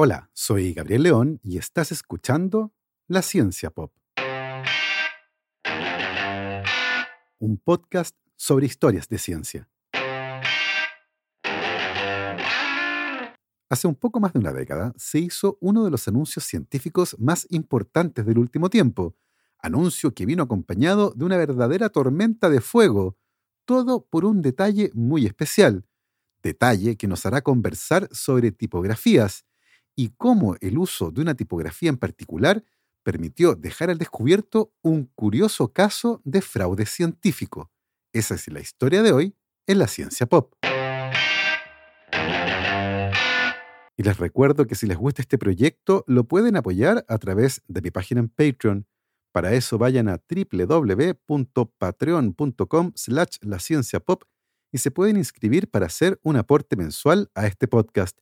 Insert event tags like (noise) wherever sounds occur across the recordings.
Hola, soy Gabriel León y estás escuchando La Ciencia Pop. Un podcast sobre historias de ciencia. Hace un poco más de una década se hizo uno de los anuncios científicos más importantes del último tiempo, anuncio que vino acompañado de una verdadera tormenta de fuego, todo por un detalle muy especial, detalle que nos hará conversar sobre tipografías, y cómo el uso de una tipografía en particular permitió dejar al descubierto un curioso caso de fraude científico. Esa es la historia de hoy en la ciencia pop. Y les recuerdo que si les gusta este proyecto, lo pueden apoyar a través de mi página en Patreon. Para eso vayan a www.patreon.com slash la ciencia pop y se pueden inscribir para hacer un aporte mensual a este podcast.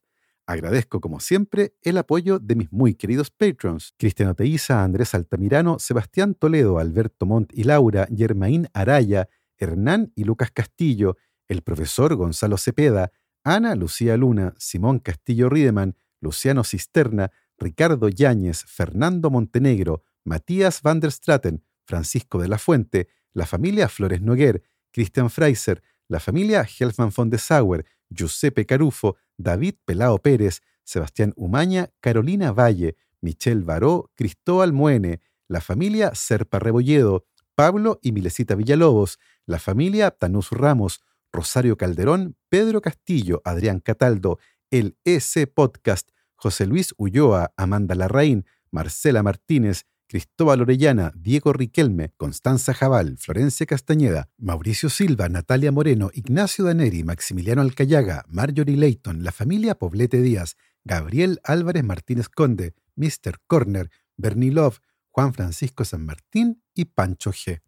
Agradezco, como siempre, el apoyo de mis muy queridos patrons, Cristiano Teiza, Andrés Altamirano, Sebastián Toledo, Alberto Montt y Laura, Germaín Araya, Hernán y Lucas Castillo, el profesor Gonzalo Cepeda, Ana Lucía Luna, Simón Castillo Riedemann, Luciano Cisterna, Ricardo Yáñez, Fernando Montenegro, Matías van der Straten, Francisco de la Fuente, la familia Flores Noguer, Christian Freiser, la familia Helfman von de Sauer, Giuseppe Carufo, David Pelao Pérez, Sebastián Umaña, Carolina Valle, Michelle Baró, Cristóbal Muene, la familia Serpa Rebolledo, Pablo y Milesita Villalobos, la familia Tanús Ramos, Rosario Calderón, Pedro Castillo, Adrián Cataldo, el EC Podcast, José Luis Ulloa, Amanda Larraín, Marcela Martínez, Cristóbal Orellana, Diego Riquelme, Constanza Jabal, Florencia Castañeda, Mauricio Silva, Natalia Moreno, Ignacio Daneri, Maximiliano Alcayaga, Marjorie Leighton, la familia Poblete Díaz, Gabriel Álvarez Martínez Conde, Mr. Corner, Bernie Love, Juan Francisco San Martín y Pancho G.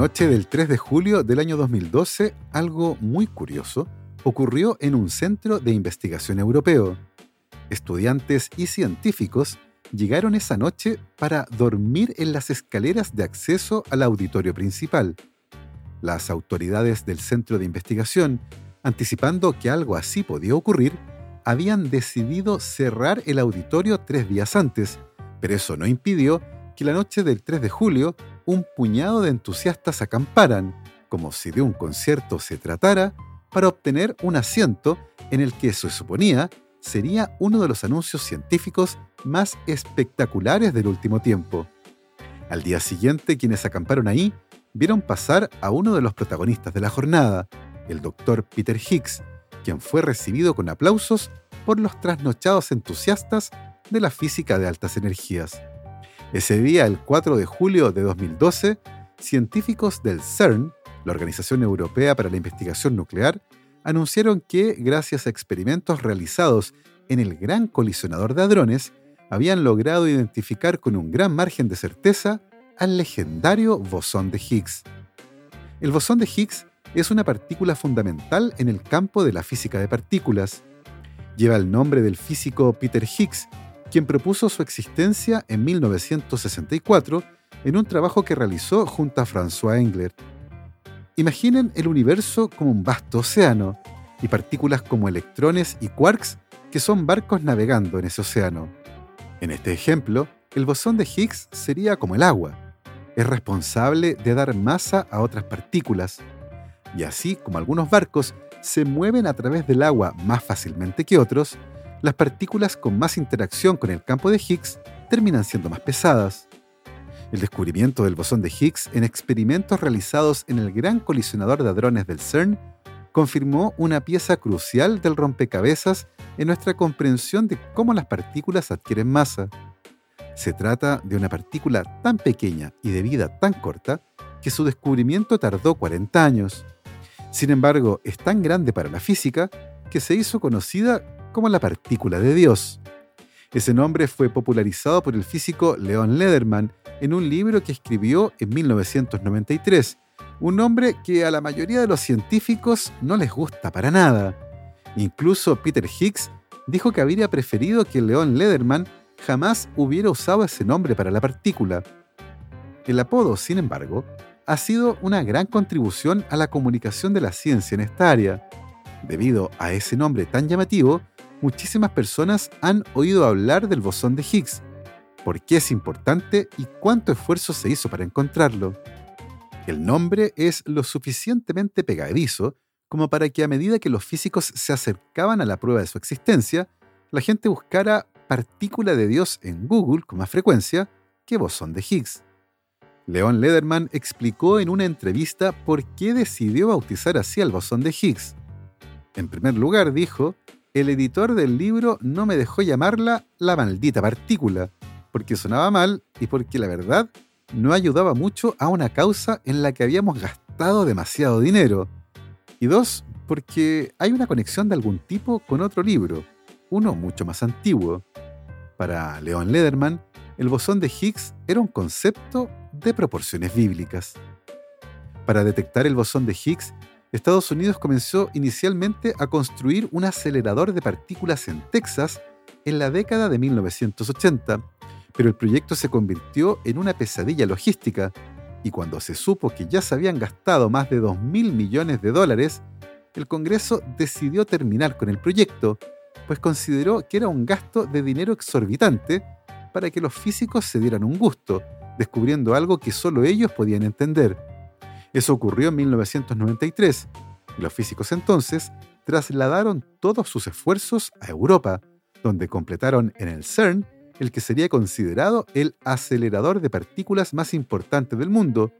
noche del 3 de julio del año 2012, algo muy curioso ocurrió en un centro de investigación europeo. Estudiantes y científicos llegaron esa noche para dormir en las escaleras de acceso al auditorio principal. Las autoridades del centro de investigación, anticipando que algo así podía ocurrir, habían decidido cerrar el auditorio tres días antes, pero eso no impidió que la noche del 3 de julio un puñado de entusiastas acamparan, como si de un concierto se tratara, para obtener un asiento en el que se suponía sería uno de los anuncios científicos más espectaculares del último tiempo. Al día siguiente, quienes acamparon ahí vieron pasar a uno de los protagonistas de la jornada, el doctor Peter Higgs, quien fue recibido con aplausos por los trasnochados entusiastas de la física de altas energías. Ese día, el 4 de julio de 2012, científicos del CERN, la Organización Europea para la Investigación Nuclear, anunciaron que, gracias a experimentos realizados en el Gran Colisionador de Hadrones, habían logrado identificar con un gran margen de certeza al legendario bosón de Higgs. El bosón de Higgs es una partícula fundamental en el campo de la física de partículas. Lleva el nombre del físico Peter Higgs, quien propuso su existencia en 1964 en un trabajo que realizó junto a François Englert. Imaginen el universo como un vasto océano y partículas como electrones y quarks que son barcos navegando en ese océano. En este ejemplo, el bosón de Higgs sería como el agua. Es responsable de dar masa a otras partículas. Y así como algunos barcos se mueven a través del agua más fácilmente que otros, las partículas con más interacción con el campo de Higgs terminan siendo más pesadas. El descubrimiento del bosón de Higgs en experimentos realizados en el Gran Colisionador de Hadrones del CERN confirmó una pieza crucial del rompecabezas en nuestra comprensión de cómo las partículas adquieren masa. Se trata de una partícula tan pequeña y de vida tan corta que su descubrimiento tardó 40 años. Sin embargo, es tan grande para la física que se hizo conocida como la partícula de Dios. Ese nombre fue popularizado por el físico Leon Lederman en un libro que escribió en 1993, un nombre que a la mayoría de los científicos no les gusta para nada. Incluso Peter Higgs dijo que habría preferido que Leon Lederman jamás hubiera usado ese nombre para la partícula. El apodo, sin embargo, ha sido una gran contribución a la comunicación de la ciencia en esta área. Debido a ese nombre tan llamativo, muchísimas personas han oído hablar del bosón de Higgs, por qué es importante y cuánto esfuerzo se hizo para encontrarlo. El nombre es lo suficientemente pegadizo como para que a medida que los físicos se acercaban a la prueba de su existencia, la gente buscara partícula de Dios en Google con más frecuencia que bosón de Higgs. Leon Lederman explicó en una entrevista por qué decidió bautizar así al bosón de Higgs. En primer lugar, dijo, el editor del libro no me dejó llamarla la maldita partícula, porque sonaba mal y porque la verdad no ayudaba mucho a una causa en la que habíamos gastado demasiado dinero. Y dos, porque hay una conexión de algún tipo con otro libro, uno mucho más antiguo. Para Leon Lederman, el bosón de Higgs era un concepto de proporciones bíblicas. Para detectar el bosón de Higgs, Estados Unidos comenzó inicialmente a construir un acelerador de partículas en Texas en la década de 1980 pero el proyecto se convirtió en una pesadilla logística y cuando se supo que ya se habían gastado más de 2 mil millones de dólares, el Congreso decidió terminar con el proyecto, pues consideró que era un gasto de dinero exorbitante para que los físicos se dieran un gusto, descubriendo algo que solo ellos podían entender. Eso ocurrió en 1993, y los físicos entonces trasladaron todos sus esfuerzos a Europa, donde completaron en el CERN el que sería considerado el acelerador de partículas más importante del mundo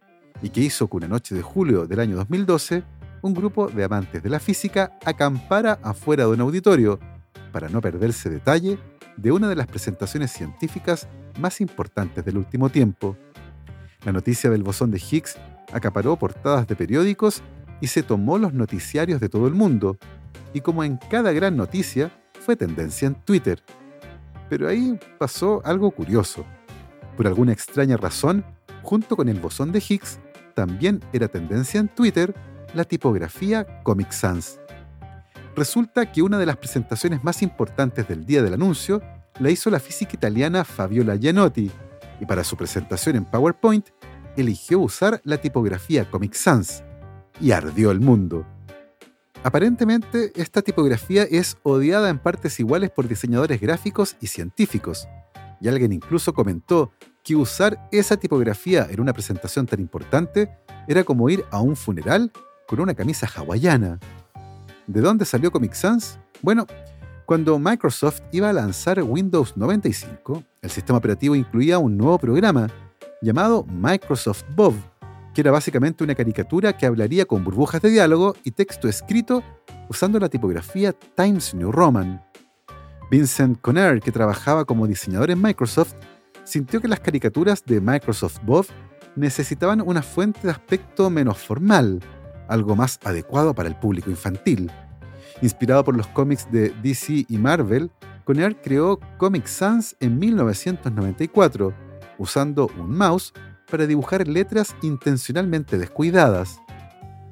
y que hizo que una noche de julio del año 2012 un grupo de amantes de la física acampara afuera de un auditorio para no perderse detalle de una de las presentaciones científicas más importantes del último tiempo. La noticia del bosón de Higgs acaparó portadas de periódicos y se tomó los noticiarios de todo el mundo, y como en cada gran noticia, fue tendencia en Twitter. Pero ahí pasó algo curioso. Por alguna extraña razón, junto con el bosón de Higgs, también era tendencia en Twitter la tipografía Comic Sans. Resulta que una de las presentaciones más importantes del día del anuncio la hizo la física italiana Fabiola Gianotti, y para su presentación en PowerPoint eligió usar la tipografía Comic Sans, y ardió el mundo. Aparentemente, esta tipografía es odiada en partes iguales por diseñadores gráficos y científicos, y alguien incluso comentó que usar esa tipografía en una presentación tan importante era como ir a un funeral con una camisa hawaiana. ¿De dónde salió Comic Sans? Bueno, cuando Microsoft iba a lanzar Windows 95, el sistema operativo incluía un nuevo programa llamado Microsoft Bob, que era básicamente una caricatura que hablaría con burbujas de diálogo y texto escrito usando la tipografía Times New Roman. Vincent Conner, que trabajaba como diseñador en Microsoft, sintió que las caricaturas de Microsoft Bob necesitaban una fuente de aspecto menos formal, algo más adecuado para el público infantil. Inspirado por los cómics de DC y Marvel, Conner creó Comic Sans en 1994, usando un mouse para dibujar letras intencionalmente descuidadas.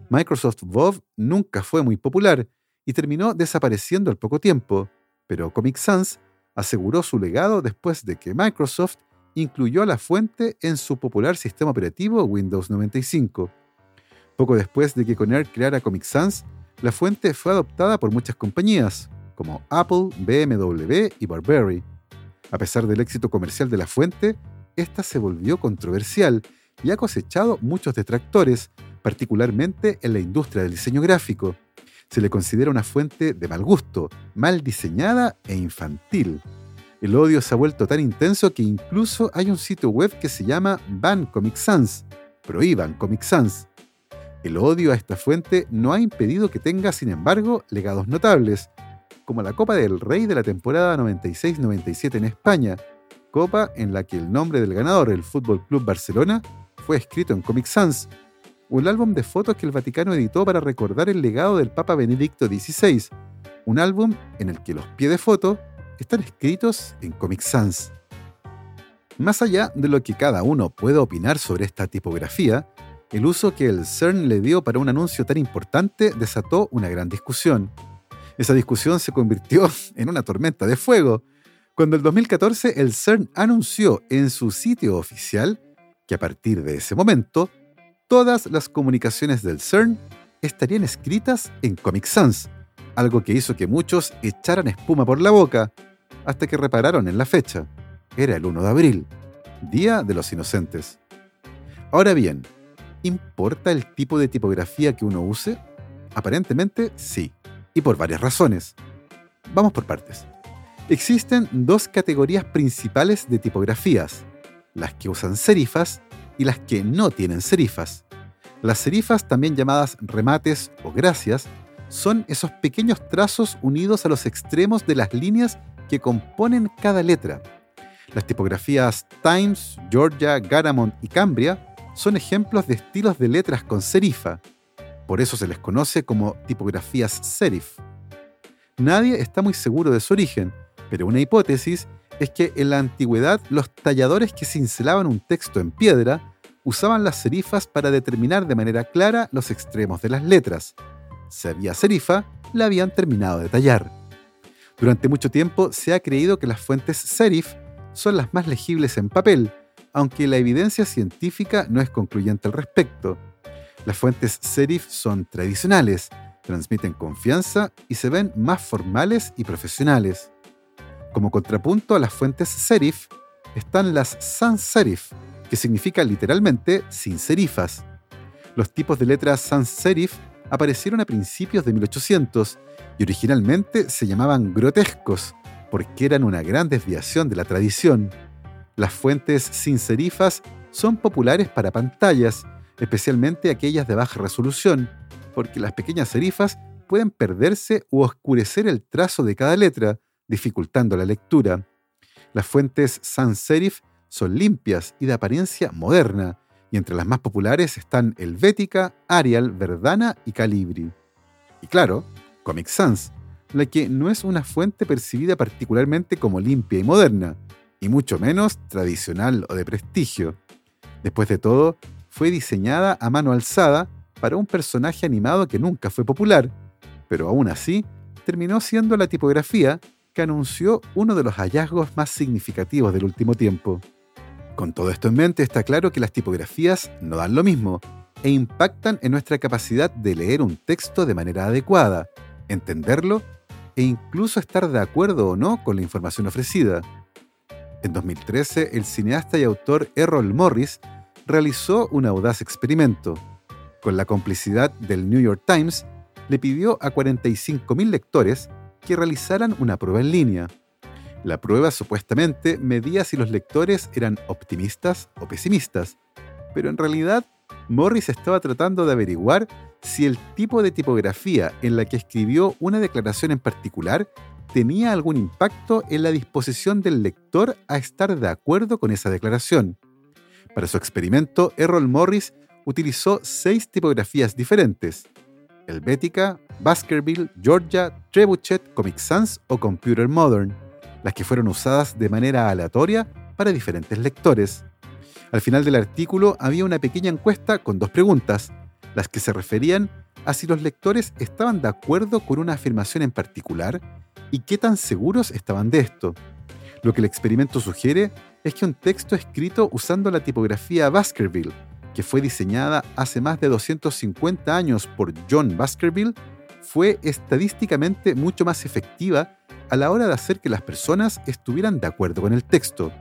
Microsoft Bob nunca fue muy popular y terminó desapareciendo al poco tiempo, pero Comic Sans aseguró su legado después de que Microsoft incluyó a la fuente en su popular sistema operativo Windows 95. Poco después de que Conner creara Comic Sans, la fuente fue adoptada por muchas compañías, como Apple, BMW y Burberry. A pesar del éxito comercial de la fuente, esta se volvió controversial y ha cosechado muchos detractores, particularmente en la industria del diseño gráfico. Se le considera una fuente de mal gusto, mal diseñada e infantil. El odio se ha vuelto tan intenso que incluso hay un sitio web que se llama Ban Comic Sans, prohíban Comic Sans. El odio a esta fuente no ha impedido que tenga, sin embargo, legados notables, como la Copa del Rey de la temporada 96-97 en España, copa en la que el nombre del ganador, el Fútbol Club Barcelona, fue escrito en Comic Sans, un álbum de fotos que el Vaticano editó para recordar el legado del Papa Benedicto XVI, un álbum en el que los pies de foto están escritos en Comic Sans. Más allá de lo que cada uno puede opinar sobre esta tipografía, el uso que el CERN le dio para un anuncio tan importante desató una gran discusión. Esa discusión se convirtió (laughs) en una tormenta de fuego cuando en 2014 el CERN anunció en su sitio oficial que a partir de ese momento todas las comunicaciones del CERN estarían escritas en Comic Sans, algo que hizo que muchos echaran espuma por la boca hasta que repararon en la fecha. Era el 1 de abril, Día de los Inocentes. Ahora bien, ¿importa el tipo de tipografía que uno use? Aparentemente sí, y por varias razones. Vamos por partes. Existen dos categorías principales de tipografías, las que usan serifas y las que no tienen serifas. Las serifas, también llamadas remates o gracias, son esos pequeños trazos unidos a los extremos de las líneas que componen cada letra. Las tipografías Times, Georgia, Garamond y Cambria son ejemplos de estilos de letras con serifa. Por eso se les conoce como tipografías serif. Nadie está muy seguro de su origen, pero una hipótesis es que en la antigüedad los talladores que cincelaban un texto en piedra usaban las serifas para determinar de manera clara los extremos de las letras. Si había serifa, la habían terminado de tallar. Durante mucho tiempo se ha creído que las fuentes serif son las más legibles en papel, aunque la evidencia científica no es concluyente al respecto. Las fuentes serif son tradicionales, transmiten confianza y se ven más formales y profesionales. Como contrapunto a las fuentes serif están las sans serif, que significa literalmente sin serifas. Los tipos de letras sans serif aparecieron a principios de 1800 y originalmente se llamaban grotescos porque eran una gran desviación de la tradición. Las fuentes sin serifas son populares para pantallas, especialmente aquellas de baja resolución, porque las pequeñas serifas pueden perderse o oscurecer el trazo de cada letra, dificultando la lectura. Las fuentes sans serif son limpias y de apariencia moderna, y entre las más populares están Helvética, Arial, Verdana y Calibri. Y claro, Comic Sans, la que no es una fuente percibida particularmente como limpia y moderna, y mucho menos tradicional o de prestigio. Después de todo, fue diseñada a mano alzada para un personaje animado que nunca fue popular, pero aún así terminó siendo la tipografía anunció uno de los hallazgos más significativos del último tiempo. Con todo esto en mente, está claro que las tipografías no dan lo mismo e impactan en nuestra capacidad de leer un texto de manera adecuada, entenderlo e incluso estar de acuerdo o no con la información ofrecida. En 2013, el cineasta y autor Errol Morris realizó un audaz experimento. Con la complicidad del New York Times, le pidió a 45.000 lectores que realizaran una prueba en línea. La prueba supuestamente medía si los lectores eran optimistas o pesimistas, pero en realidad Morris estaba tratando de averiguar si el tipo de tipografía en la que escribió una declaración en particular tenía algún impacto en la disposición del lector a estar de acuerdo con esa declaración. Para su experimento, Errol Morris utilizó seis tipografías diferentes: Helvética, Baskerville, Georgia, Trebuchet, Comic Sans o Computer Modern las que fueron usadas de manera aleatoria para diferentes lectores. Al final del artículo había una pequeña encuesta con dos preguntas, las que se referían a si los lectores estaban de acuerdo con una afirmación en particular y qué tan seguros estaban de esto. Lo que el experimento sugiere es que un texto escrito usando la tipografía Baskerville, que fue diseñada hace más de 250 años por John Baskerville, fue estadísticamente mucho más efectiva a la hora de hacer que las personas estuvieran de acuerdo con el texto.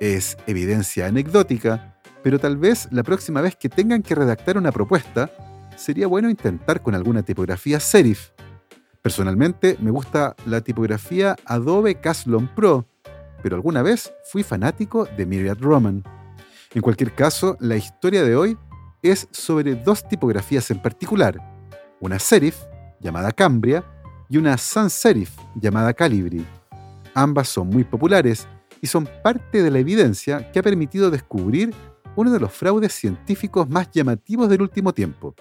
Es evidencia anecdótica, pero tal vez la próxima vez que tengan que redactar una propuesta, sería bueno intentar con alguna tipografía serif. Personalmente me gusta la tipografía Adobe Caslon Pro, pero alguna vez fui fanático de Myriad Roman. En cualquier caso, la historia de hoy es sobre dos tipografías en particular, una serif, llamada Cambria, y una sans serif llamada Calibri. Ambas son muy populares y son parte de la evidencia que ha permitido descubrir uno de los fraudes científicos más llamativos del último tiempo.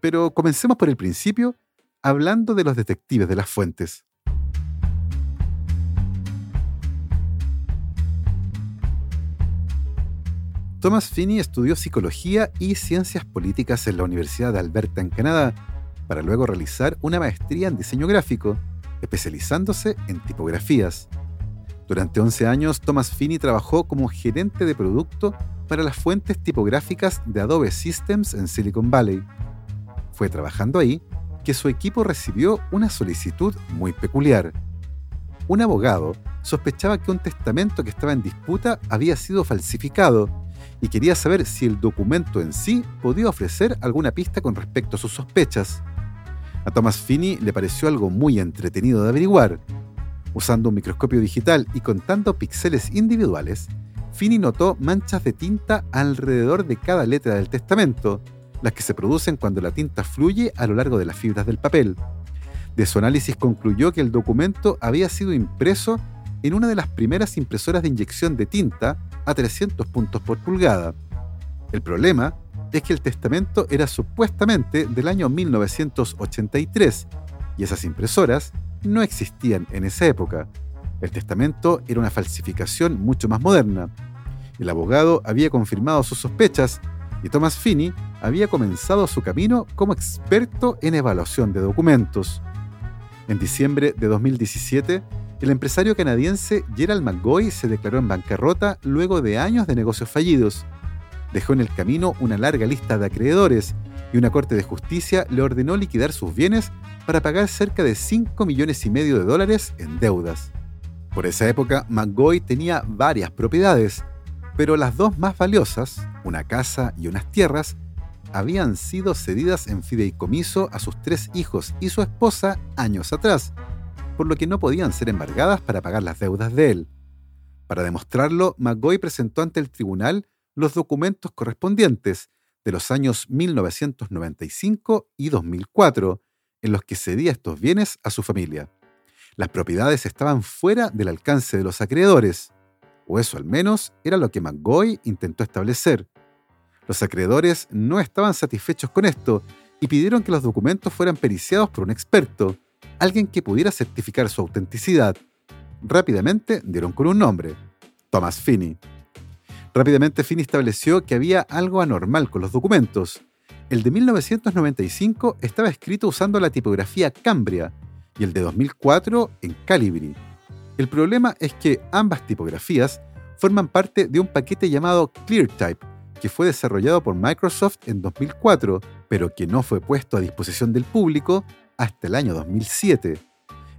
Pero comencemos por el principio, hablando de los detectives de las fuentes. Thomas Finney estudió psicología y ciencias políticas en la Universidad de Alberta, en Canadá, para luego realizar una maestría en diseño gráfico, especializándose en tipografías. Durante 11 años, Thomas Finney trabajó como gerente de producto para las fuentes tipográficas de Adobe Systems en Silicon Valley. Fue trabajando ahí que su equipo recibió una solicitud muy peculiar. Un abogado sospechaba que un testamento que estaba en disputa había sido falsificado y quería saber si el documento en sí podía ofrecer alguna pista con respecto a sus sospechas. A Thomas Finney le pareció algo muy entretenido de averiguar. Usando un microscopio digital y contando píxeles individuales, Finney notó manchas de tinta alrededor de cada letra del testamento, las que se producen cuando la tinta fluye a lo largo de las fibras del papel. De su análisis concluyó que el documento había sido impreso en una de las primeras impresoras de inyección de tinta a 300 puntos por pulgada. El problema es que el testamento era supuestamente del año 1983 y esas impresoras no existían en esa época. El testamento era una falsificación mucho más moderna. El abogado había confirmado sus sospechas y Thomas Finney había comenzado su camino como experto en evaluación de documentos. En diciembre de 2017, el empresario canadiense Gerald McGoy se declaró en bancarrota luego de años de negocios fallidos. Dejó en el camino una larga lista de acreedores y una corte de justicia le ordenó liquidar sus bienes para pagar cerca de 5 millones y medio de dólares en deudas. Por esa época, McGoy tenía varias propiedades, pero las dos más valiosas, una casa y unas tierras, habían sido cedidas en fideicomiso a sus tres hijos y su esposa años atrás, por lo que no podían ser embargadas para pagar las deudas de él. Para demostrarlo, McGoy presentó ante el tribunal los documentos correspondientes de los años 1995 y 2004, en los que cedía estos bienes a su familia. Las propiedades estaban fuera del alcance de los acreedores, o eso al menos era lo que McGoy intentó establecer. Los acreedores no estaban satisfechos con esto y pidieron que los documentos fueran periciados por un experto, alguien que pudiera certificar su autenticidad. Rápidamente dieron con un nombre, Thomas Finney. Rápidamente Finney estableció que había algo anormal con los documentos. El de 1995 estaba escrito usando la tipografía Cambria y el de 2004 en Calibri. El problema es que ambas tipografías forman parte de un paquete llamado ClearType, que fue desarrollado por Microsoft en 2004, pero que no fue puesto a disposición del público hasta el año 2007.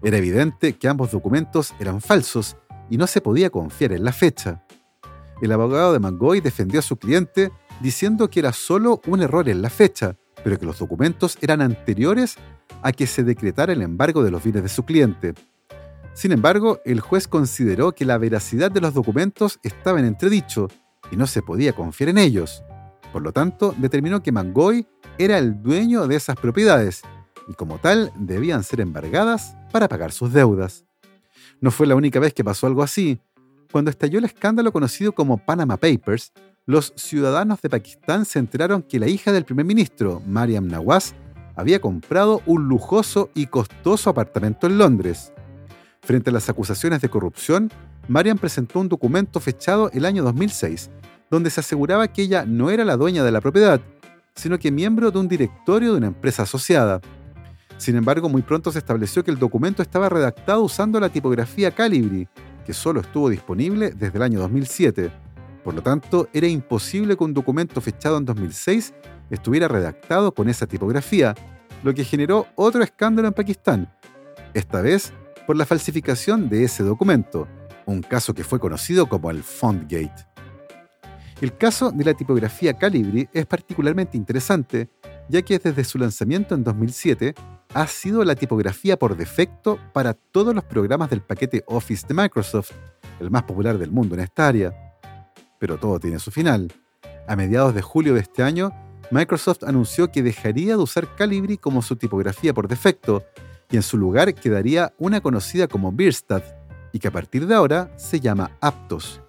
Era evidente que ambos documentos eran falsos y no se podía confiar en la fecha el abogado de Mangoy defendió a su cliente diciendo que era solo un error en la fecha, pero que los documentos eran anteriores a que se decretara el embargo de los bienes de su cliente. Sin embargo, el juez consideró que la veracidad de los documentos estaba en entredicho y no se podía confiar en ellos. Por lo tanto, determinó que Mangoy era el dueño de esas propiedades y como tal debían ser embargadas para pagar sus deudas. No fue la única vez que pasó algo así, cuando estalló el escándalo conocido como Panama Papers, los ciudadanos de Pakistán se enteraron que la hija del primer ministro, Mariam Nawaz, había comprado un lujoso y costoso apartamento en Londres. Frente a las acusaciones de corrupción, Mariam presentó un documento fechado el año 2006, donde se aseguraba que ella no era la dueña de la propiedad, sino que miembro de un directorio de una empresa asociada. Sin embargo, muy pronto se estableció que el documento estaba redactado usando la tipografía Calibri, que solo estuvo disponible desde el año 2007. Por lo tanto, era imposible que un documento fechado en 2006 estuviera redactado con esa tipografía, lo que generó otro escándalo en Pakistán, esta vez por la falsificación de ese documento, un caso que fue conocido como el Fontgate. El caso de la tipografía Calibri es particularmente interesante, ya que desde su lanzamiento en 2007 ha sido la tipografía por defecto para todos los programas del paquete Office de Microsoft, el más popular del mundo en esta área. Pero todo tiene su final. A mediados de julio de este año, Microsoft anunció que dejaría de usar Calibri como su tipografía por defecto y en su lugar quedaría una conocida como Bierstadt y que a partir de ahora se llama Aptos.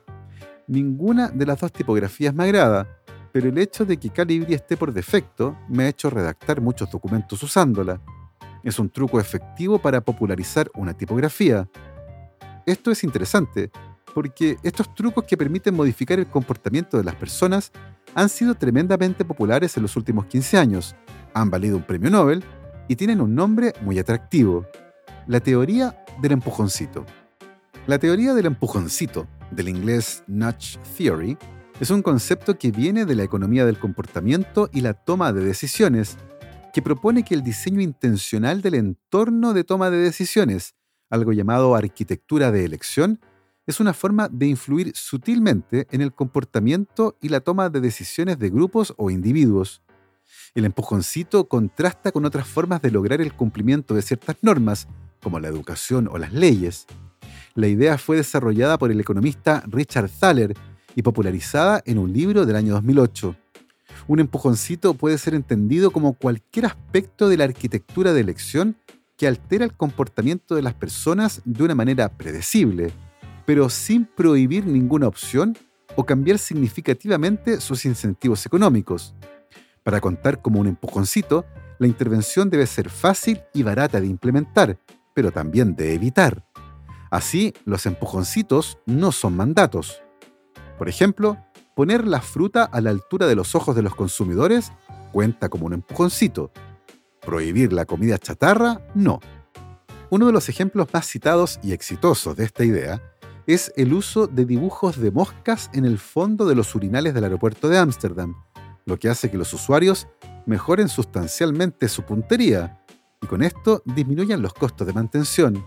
Ninguna de las dos tipografías me agrada, pero el hecho de que Calibri esté por defecto me ha hecho redactar muchos documentos usándola es un truco efectivo para popularizar una tipografía. Esto es interesante porque estos trucos que permiten modificar el comportamiento de las personas han sido tremendamente populares en los últimos 15 años, han valido un premio Nobel y tienen un nombre muy atractivo, la teoría del empujoncito. La teoría del empujoncito, del inglés Nudge Theory, es un concepto que viene de la economía del comportamiento y la toma de decisiones, que propone que el diseño intencional del entorno de toma de decisiones, algo llamado arquitectura de elección, es una forma de influir sutilmente en el comportamiento y la toma de decisiones de grupos o individuos. El empujoncito contrasta con otras formas de lograr el cumplimiento de ciertas normas, como la educación o las leyes. La idea fue desarrollada por el economista Richard Thaler y popularizada en un libro del año 2008. Un empujoncito puede ser entendido como cualquier aspecto de la arquitectura de elección que altera el comportamiento de las personas de una manera predecible, pero sin prohibir ninguna opción o cambiar significativamente sus incentivos económicos. Para contar como un empujoncito, la intervención debe ser fácil y barata de implementar, pero también de evitar. Así, los empujoncitos no son mandatos. Por ejemplo, poner la fruta a la altura de los ojos de los consumidores cuenta como un empujoncito. Prohibir la comida chatarra, no. Uno de los ejemplos más citados y exitosos de esta idea es el uso de dibujos de moscas en el fondo de los urinales del aeropuerto de Ámsterdam, lo que hace que los usuarios mejoren sustancialmente su puntería y con esto disminuyan los costos de mantención.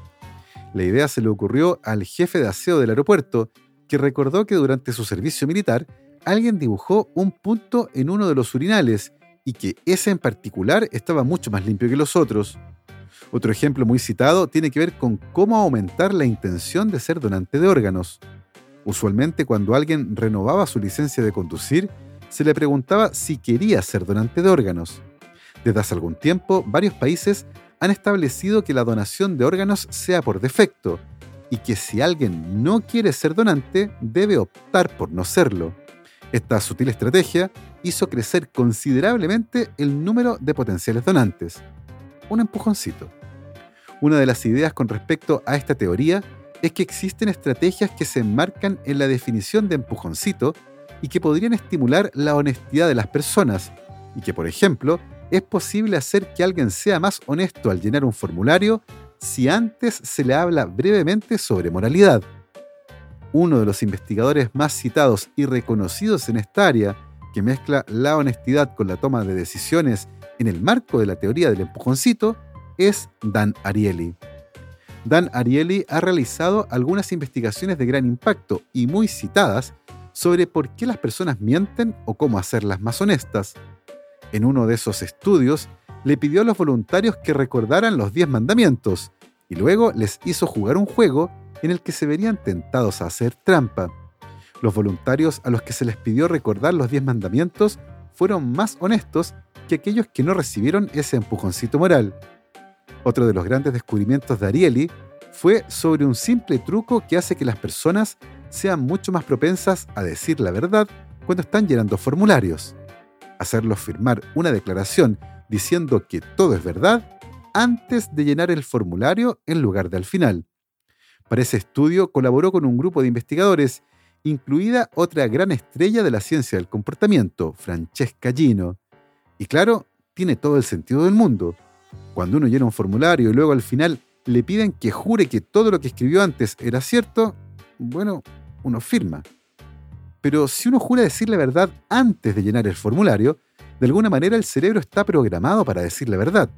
La idea se le ocurrió al jefe de aseo del aeropuerto, que recordó que durante su servicio militar alguien dibujó un punto en uno de los urinales y que ese en particular estaba mucho más limpio que los otros. Otro ejemplo muy citado tiene que ver con cómo aumentar la intención de ser donante de órganos. Usualmente cuando alguien renovaba su licencia de conducir, se le preguntaba si quería ser donante de órganos. Desde hace algún tiempo, varios países han establecido que la donación de órganos sea por defecto y que si alguien no quiere ser donante, debe optar por no serlo. Esta sutil estrategia hizo crecer considerablemente el número de potenciales donantes. Un empujoncito. Una de las ideas con respecto a esta teoría es que existen estrategias que se enmarcan en la definición de empujoncito y que podrían estimular la honestidad de las personas, y que, por ejemplo, es posible hacer que alguien sea más honesto al llenar un formulario si antes se le habla brevemente sobre moralidad. Uno de los investigadores más citados y reconocidos en esta área, que mezcla la honestidad con la toma de decisiones en el marco de la teoría del empujoncito, es Dan Ariely. Dan Ariely ha realizado algunas investigaciones de gran impacto y muy citadas sobre por qué las personas mienten o cómo hacerlas más honestas. En uno de esos estudios, le pidió a los voluntarios que recordaran los 10 mandamientos y luego les hizo jugar un juego en el que se verían tentados a hacer trampa. Los voluntarios a los que se les pidió recordar los 10 mandamientos fueron más honestos que aquellos que no recibieron ese empujoncito moral. Otro de los grandes descubrimientos de Ariely fue sobre un simple truco que hace que las personas sean mucho más propensas a decir la verdad cuando están llenando formularios. Hacerlos firmar una declaración diciendo que todo es verdad antes de llenar el formulario en lugar de al final. Para ese estudio colaboró con un grupo de investigadores, incluida otra gran estrella de la ciencia del comportamiento, Francesca Gino. Y claro, tiene todo el sentido del mundo. Cuando uno llena un formulario y luego al final le piden que jure que todo lo que escribió antes era cierto, bueno, uno firma. Pero si uno jura decir la verdad antes de llenar el formulario, de alguna manera el cerebro está programado para decir la verdad,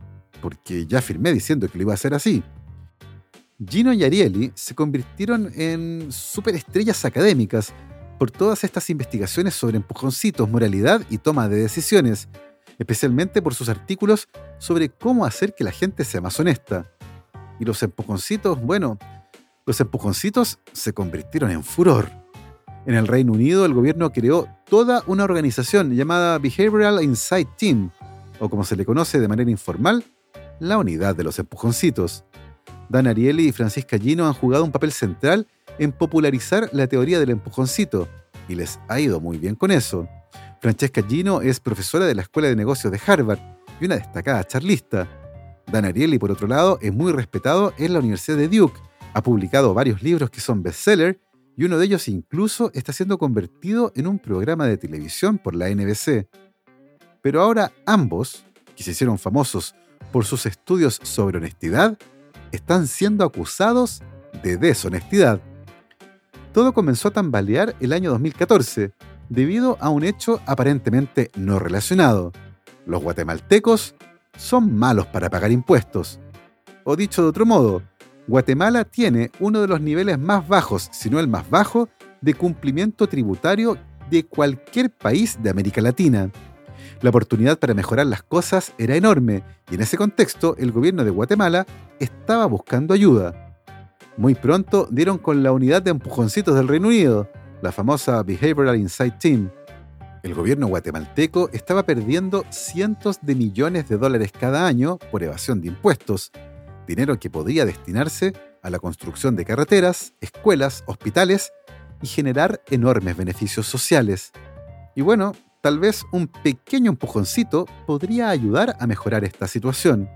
porque ya firmé diciendo que lo iba a hacer así. Gino y Ariely se convirtieron en superestrellas académicas por todas estas investigaciones sobre empujoncitos, moralidad y toma de decisiones, especialmente por sus artículos sobre cómo hacer que la gente sea más honesta. Y los empujoncitos, bueno, los empujoncitos se convirtieron en furor. En el Reino Unido, el gobierno creó toda una organización llamada Behavioral Insight Team, o como se le conoce de manera informal, la unidad de los empujoncitos. Dan Ariely y Francisca Gino han jugado un papel central en popularizar la teoría del empujoncito, y les ha ido muy bien con eso. Francesca Gino es profesora de la Escuela de Negocios de Harvard y una destacada charlista. Dan Ariely, por otro lado, es muy respetado en la Universidad de Duke ha publicado varios libros que son bestseller y uno de ellos incluso está siendo convertido en un programa de televisión por la NBC. Pero ahora ambos, que se hicieron famosos por sus estudios sobre honestidad, están siendo acusados de deshonestidad. Todo comenzó a tambalear el año 2014, debido a un hecho aparentemente no relacionado. Los guatemaltecos son malos para pagar impuestos. O dicho de otro modo, Guatemala tiene uno de los niveles más bajos, si no el más bajo, de cumplimiento tributario de cualquier país de América Latina. La oportunidad para mejorar las cosas era enorme y en ese contexto el gobierno de Guatemala estaba buscando ayuda. Muy pronto dieron con la unidad de empujoncitos del Reino Unido, la famosa Behavioral Insight Team. El gobierno guatemalteco estaba perdiendo cientos de millones de dólares cada año por evasión de impuestos, dinero que podría destinarse a la construcción de carreteras, escuelas, hospitales y generar enormes beneficios sociales. Y bueno, tal vez un pequeño empujoncito podría ayudar a mejorar esta situación.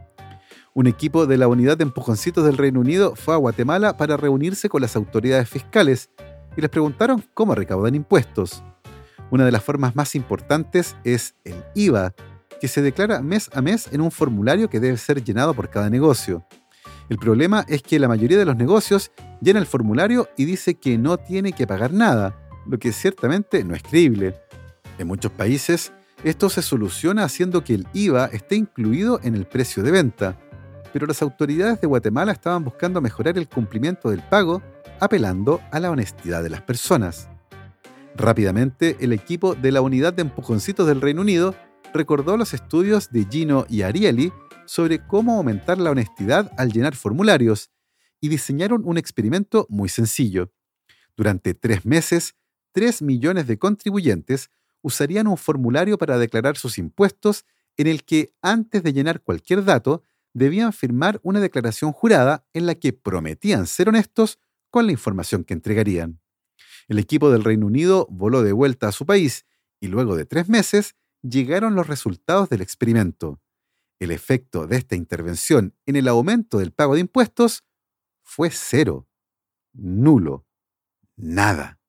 Un equipo de la Unidad de Empujoncitos del Reino Unido fue a Guatemala para reunirse con las autoridades fiscales y les preguntaron cómo recaudan impuestos. Una de las formas más importantes es el IVA, que se declara mes a mes en un formulario que debe ser llenado por cada negocio. El problema es que la mayoría de los negocios llena el formulario y dice que no tiene que pagar nada, lo que ciertamente no es creíble. En muchos países, esto se soluciona haciendo que el IVA esté incluido en el precio de venta, pero las autoridades de Guatemala estaban buscando mejorar el cumplimiento del pago apelando a la honestidad de las personas. Rápidamente, el equipo de la Unidad de Empujoncitos del Reino Unido recordó los estudios de Gino y Ariely sobre cómo aumentar la honestidad al llenar formularios y diseñaron un experimento muy sencillo. Durante tres meses, tres millones de contribuyentes usarían un formulario para declarar sus impuestos en el que, antes de llenar cualquier dato, debían firmar una declaración jurada en la que prometían ser honestos con la información que entregarían. El equipo del Reino Unido voló de vuelta a su país y luego de tres meses llegaron los resultados del experimento. El efecto de esta intervención en el aumento del pago de impuestos fue cero, nulo, nada.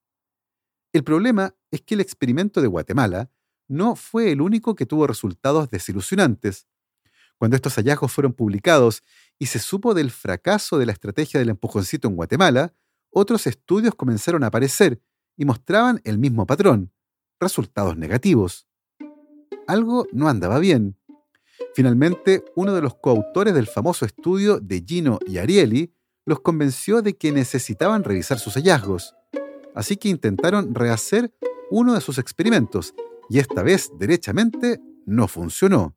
El problema es que el experimento de Guatemala no fue el único que tuvo resultados desilusionantes. Cuando estos hallazgos fueron publicados y se supo del fracaso de la estrategia del empujoncito en Guatemala, otros estudios comenzaron a aparecer y mostraban el mismo patrón, resultados negativos. Algo no andaba bien. Finalmente, uno de los coautores del famoso estudio de Gino y Ariely los convenció de que necesitaban revisar sus hallazgos. Así que intentaron rehacer uno de sus experimentos y esta vez, derechamente, no funcionó.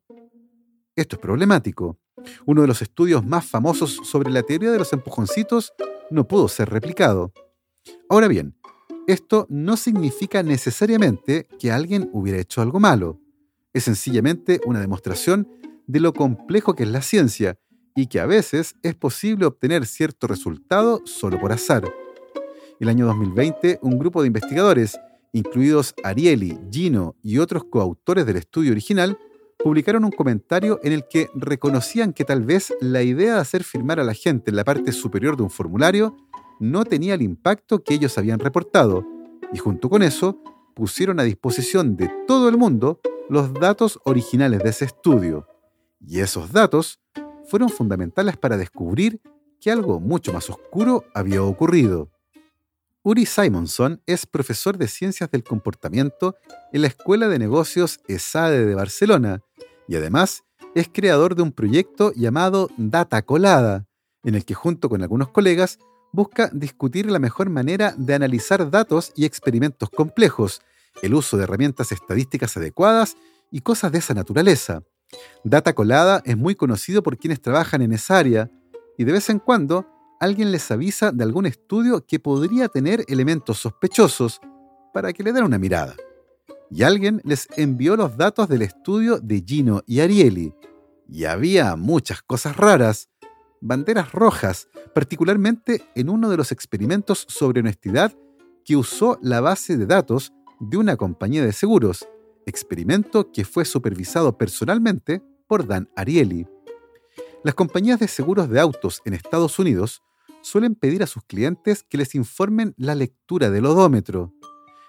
Esto es problemático. Uno de los estudios más famosos sobre la teoría de los empujoncitos no pudo ser replicado. Ahora bien, esto no significa necesariamente que alguien hubiera hecho algo malo. Es sencillamente una demostración de lo complejo que es la ciencia y que a veces es posible obtener cierto resultado solo por azar. El año 2020, un grupo de investigadores, incluidos Ariely, Gino y otros coautores del estudio original, publicaron un comentario en el que reconocían que tal vez la idea de hacer firmar a la gente en la parte superior de un formulario no tenía el impacto que ellos habían reportado, y junto con eso pusieron a disposición de todo el mundo los datos originales de ese estudio. Y esos datos fueron fundamentales para descubrir que algo mucho más oscuro había ocurrido. Uri Simonson es profesor de Ciencias del Comportamiento en la Escuela de Negocios ESADE de Barcelona y además es creador de un proyecto llamado Data Colada, en el que junto con algunos colegas busca discutir la mejor manera de analizar datos y experimentos complejos, el uso de herramientas estadísticas adecuadas y cosas de esa naturaleza. Data colada es muy conocido por quienes trabajan en esa área y de vez en cuando alguien les avisa de algún estudio que podría tener elementos sospechosos para que le den una mirada. Y alguien les envió los datos del estudio de Gino y Ariely. Y había muchas cosas raras, banderas rojas, particularmente en uno de los experimentos sobre honestidad que usó la base de datos de una compañía de seguros experimento que fue supervisado personalmente por Dan Ariely. Las compañías de seguros de autos en Estados Unidos suelen pedir a sus clientes que les informen la lectura del odómetro.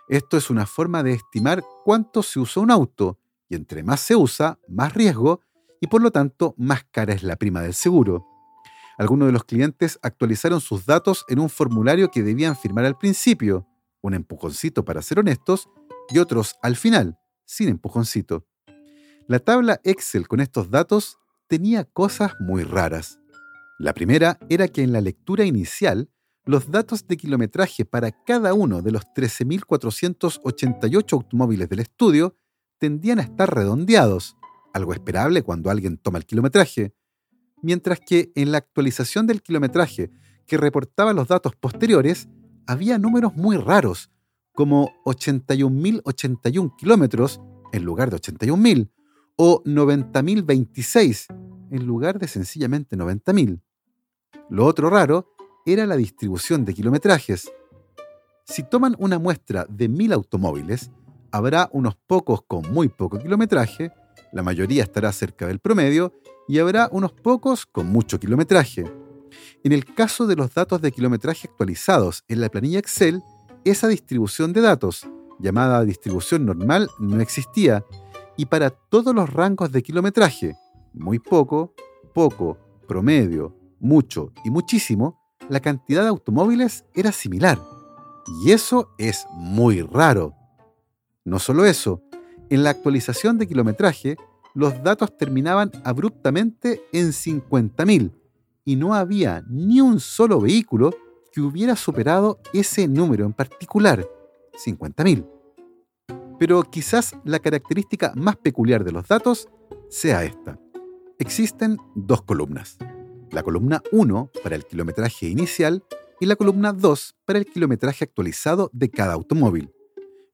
Esto es una forma de estimar cuánto se usa un auto, y entre más se usa, más riesgo, y por lo tanto más cara es la prima del seguro. Algunos de los clientes actualizaron sus datos en un formulario que debían firmar al principio, un empujoncito para ser honestos, y otros al final, sin empujoncito. La tabla Excel con estos datos tenía cosas muy raras. La primera era que en la lectura inicial, los datos de kilometraje para cada uno de los 13.488 automóviles del estudio tendían a estar redondeados, algo esperable cuando alguien toma el kilometraje, mientras que en la actualización del kilometraje que reportaba los datos posteriores había números muy raros, como 81.081 kilómetros en lugar de 81.000, o 90.026 en lugar de sencillamente 90.000. Lo otro raro era la distribución de kilometrajes. Si toman una muestra de 1.000 automóviles, habrá unos pocos con muy poco kilometraje, la mayoría estará cerca del promedio, y habrá unos pocos con mucho kilometraje. En el caso de los datos de kilometraje actualizados en la planilla Excel, esa distribución de datos, llamada distribución normal, no existía, y para todos los rangos de kilometraje, muy poco, poco, promedio, mucho y muchísimo, la cantidad de automóviles era similar. Y eso es muy raro. No solo eso, en la actualización de kilometraje, los datos terminaban abruptamente en 50.000 y no había ni un solo vehículo que hubiera superado ese número en particular, 50.000. Pero quizás la característica más peculiar de los datos sea esta. Existen dos columnas. La columna 1 para el kilometraje inicial y la columna 2 para el kilometraje actualizado de cada automóvil.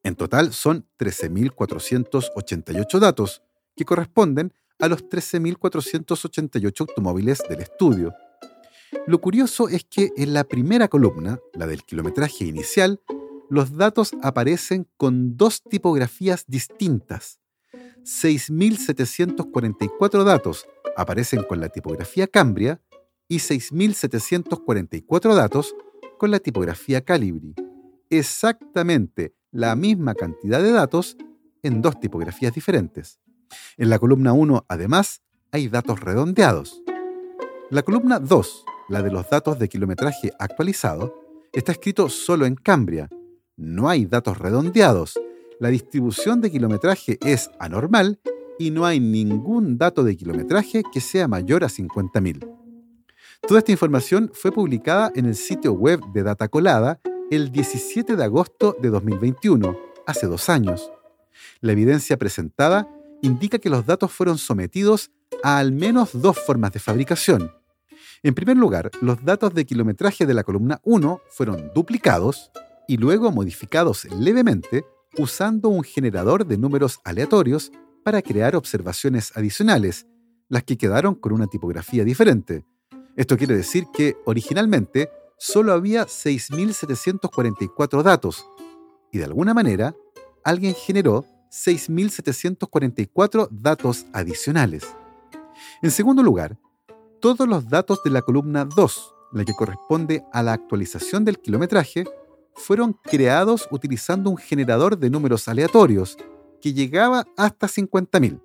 En total son 13.488 datos, que corresponden a los 13.488 automóviles del estudio. Lo curioso es que en la primera columna, la del kilometraje inicial, los datos aparecen con dos tipografías distintas. 6.744 datos aparecen con la tipografía Cambria y 6.744 datos con la tipografía Calibri. Exactamente la misma cantidad de datos en dos tipografías diferentes. En la columna 1, además, hay datos redondeados. La columna 2, la de los datos de kilometraje actualizado, está escrito solo en Cambria. No hay datos redondeados. La distribución de kilometraje es anormal y no hay ningún dato de kilometraje que sea mayor a 50.000. Toda esta información fue publicada en el sitio web de Data Colada el 17 de agosto de 2021, hace dos años. La evidencia presentada indica que los datos fueron sometidos a al menos dos formas de fabricación. En primer lugar, los datos de kilometraje de la columna 1 fueron duplicados y luego modificados levemente usando un generador de números aleatorios para crear observaciones adicionales, las que quedaron con una tipografía diferente. Esto quiere decir que originalmente solo había 6.744 datos y de alguna manera alguien generó 6.744 datos adicionales. En segundo lugar, todos los datos de la columna 2, la que corresponde a la actualización del kilometraje, fueron creados utilizando un generador de números aleatorios que llegaba hasta 50.000.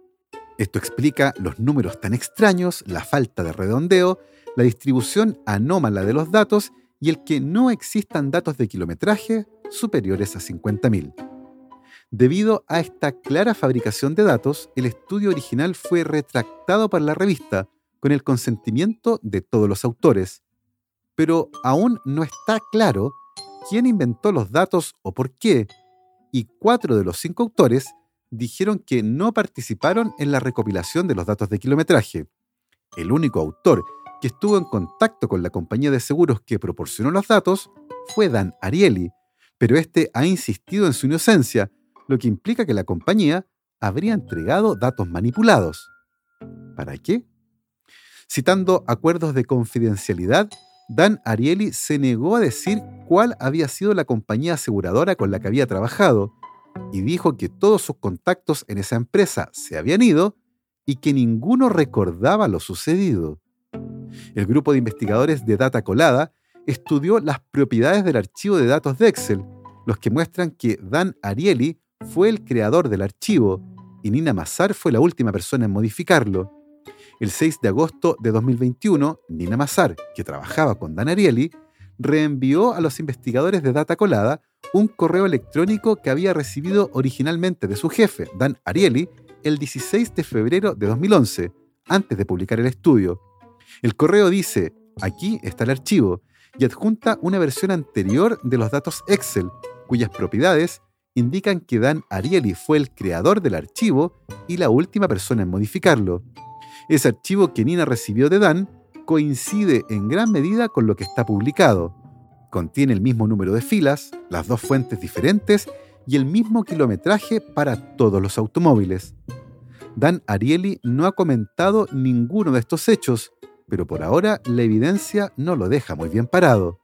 Esto explica los números tan extraños, la falta de redondeo, la distribución anómala de los datos y el que no existan datos de kilometraje superiores a 50.000. Debido a esta clara fabricación de datos, el estudio original fue retractado por la revista con el consentimiento de todos los autores. Pero aún no está claro quién inventó los datos o por qué, y cuatro de los cinco autores dijeron que no participaron en la recopilación de los datos de kilometraje. El único autor que estuvo en contacto con la compañía de seguros que proporcionó los datos fue Dan Ariely, pero este ha insistido en su inocencia lo que implica que la compañía habría entregado datos manipulados. ¿Para qué? Citando acuerdos de confidencialidad, Dan Ariely se negó a decir cuál había sido la compañía aseguradora con la que había trabajado y dijo que todos sus contactos en esa empresa se habían ido y que ninguno recordaba lo sucedido. El grupo de investigadores de Data Colada estudió las propiedades del archivo de datos de Excel, los que muestran que Dan Ariely fue el creador del archivo y Nina Mazar fue la última persona en modificarlo. El 6 de agosto de 2021, Nina Mazar, que trabajaba con Dan Ariely, reenvió a los investigadores de Data Colada un correo electrónico que había recibido originalmente de su jefe, Dan Ariely, el 16 de febrero de 2011, antes de publicar el estudio. El correo dice, aquí está el archivo, y adjunta una versión anterior de los datos Excel, cuyas propiedades indican que Dan Ariely fue el creador del archivo y la última persona en modificarlo. Ese archivo que Nina recibió de Dan coincide en gran medida con lo que está publicado. Contiene el mismo número de filas, las dos fuentes diferentes y el mismo kilometraje para todos los automóviles. Dan Ariely no ha comentado ninguno de estos hechos, pero por ahora la evidencia no lo deja muy bien parado.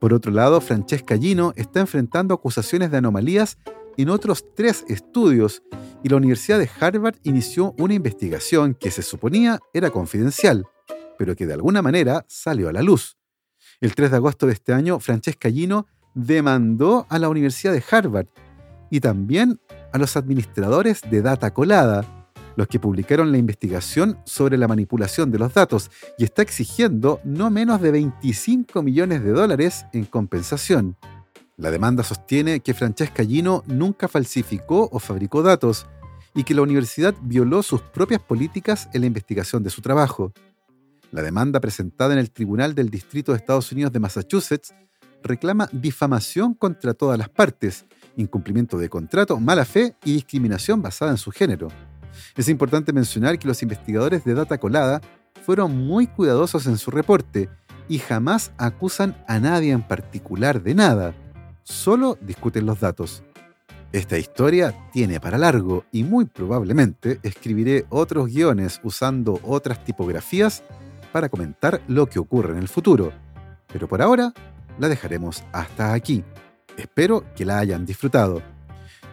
Por otro lado, Francesca Gino está enfrentando acusaciones de anomalías en otros tres estudios y la Universidad de Harvard inició una investigación que se suponía era confidencial, pero que de alguna manera salió a la luz. El 3 de agosto de este año, Francesca Gino demandó a la Universidad de Harvard y también a los administradores de Data Colada, los que publicaron la investigación sobre la manipulación de los datos y está exigiendo no menos de 25 millones de dólares en compensación. La demanda sostiene que Francesca Gino nunca falsificó o fabricó datos y que la universidad violó sus propias políticas en la investigación de su trabajo. La demanda presentada en el Tribunal del Distrito de Estados Unidos de Massachusetts reclama difamación contra todas las partes, incumplimiento de contrato, mala fe y discriminación basada en su género. Es importante mencionar que los investigadores de Data Colada fueron muy cuidadosos en su reporte y jamás acusan a nadie en particular de nada, solo discuten los datos. Esta historia tiene para largo y muy probablemente escribiré otros guiones usando otras tipografías para comentar lo que ocurre en el futuro, pero por ahora la dejaremos hasta aquí. Espero que la hayan disfrutado.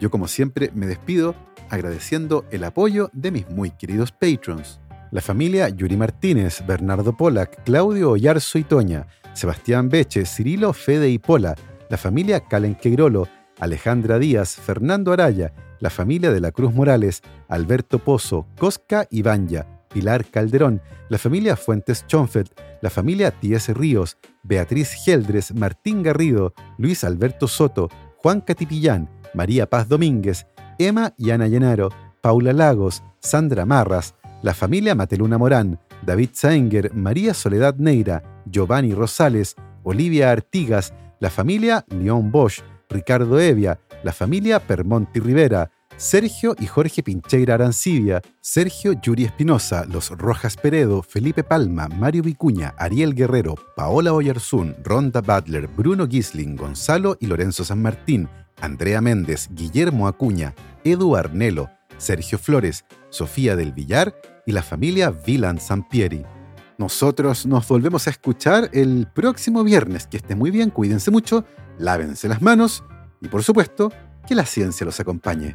Yo como siempre me despido agradeciendo el apoyo de mis muy queridos patrons. La familia Yuri Martínez, Bernardo Polak, Claudio Oyarzo y Toña, Sebastián Beche, Cirilo Fede y Pola, la familia Calen Quegrolo, Alejandra Díaz, Fernando Araya, la familia de la Cruz Morales, Alberto Pozo, Cosca y Pilar Calderón, la familia Fuentes Chonfeld, la familia T.S. Ríos, Beatriz Geldres, Martín Garrido, Luis Alberto Soto, Juan Catipillán, María Paz Domínguez, Emma y Ana Llenaro, Paula Lagos, Sandra Marras, la familia Mateluna Morán, David Saenger, María Soledad Neira, Giovanni Rosales, Olivia Artigas, la familia León Bosch, Ricardo Evia, la familia Permonti Rivera, Sergio y Jorge Pincheira Arancibia, Sergio Yuri Espinosa, Los Rojas Peredo, Felipe Palma, Mario Vicuña, Ariel Guerrero, Paola Oyarzún, Ronda Butler, Bruno Gisling, Gonzalo y Lorenzo San Martín, Andrea Méndez, Guillermo Acuña, Edu Arnelo, Sergio Flores, Sofía del Villar y la familia Vilan Sampieri. Nosotros nos volvemos a escuchar el próximo viernes. Que esté muy bien, cuídense mucho, lávense las manos y por supuesto, que la ciencia los acompañe.